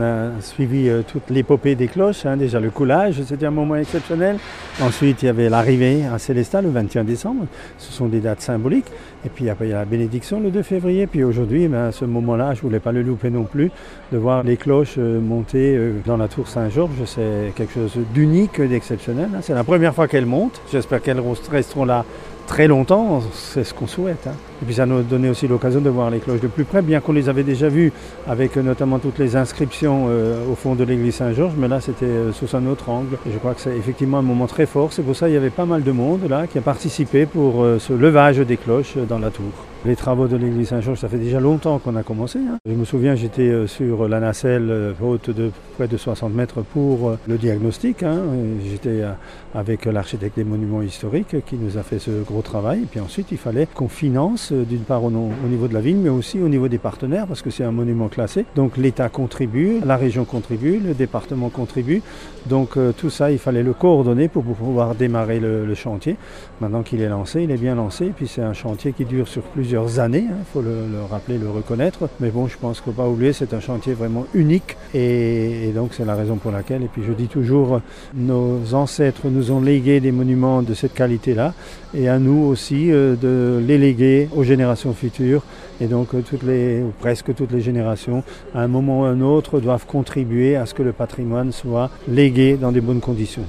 on a suivi euh, toute l'épopée des cloches. hein. Déjà le coulage, c'était un moment exceptionnel. Ensuite, il y avait l'arrivée à Célestat le 21 décembre. Ce sont des dates symboliques. Et puis après, il y a la bénédiction le 2 février. Puis aujourd'hui, ben, ce moment-là, je ne voulais pas le louper non plus, de voir les cloches euh, monter euh, dans la tour Saint-Georges. C'est quelque chose d'unique, d'exceptionnel. hein. C'est la première fois qu'elles montent. J'espère qu'elles resteront là très longtemps, c'est ce qu'on souhaite. hein. Et puis ça nous donné aussi l'occasion de voir les cloches de plus près, bien qu'on les avait déjà vues avec euh, notamment toutes les inscriptions euh, au fond de l'église Saint-Georges, mais là c'était euh, sous un autre angle. Et je crois que c'est effectivement un moment très fort, c'est pour ça qu'il y avait pas mal de monde là qui a participé pour ce levage des cloches dans la tour. Les travaux de l'église Saint-Georges, ça fait déjà longtemps qu'on a commencé. hein. Je me souviens, j'étais euh, sur la nacelle euh, haute de près de 60 mètres pour euh, le diagnostic. hein. J'étais avec l'architecte des monuments historiques qui nous a fait ce gros travail. Et puis ensuite, il fallait qu'on finance d'une part au, niveau de la ville, mais aussi au niveau des partenaires, parce que c'est un monument classé. Donc l'État contribue, la région contribue, le département contribue. Donc tout ça, il fallait le coordonner pour pouvoir démarrer le, chantier. Maintenant qu'il est lancé, il est bien lancé. Puis c'est un chantier qui dure sur plusieurs années, il faut le, le rappeler, le reconnaître. Mais bon, je pense qu'il ne faut pas oublier, c'est un chantier vraiment unique. Et, donc c'est la raison pour laquelle, et puis je dis toujours, nos ancêtres nous ont légué des monuments de cette qualité-là. Et à nous aussi euh, de les léguer aux générations futures. Et donc euh, toutes les, ou presque toutes les générations, à un moment ou à un autre, doivent contribuer à ce que le patrimoine soit légué dans des bonnes conditions.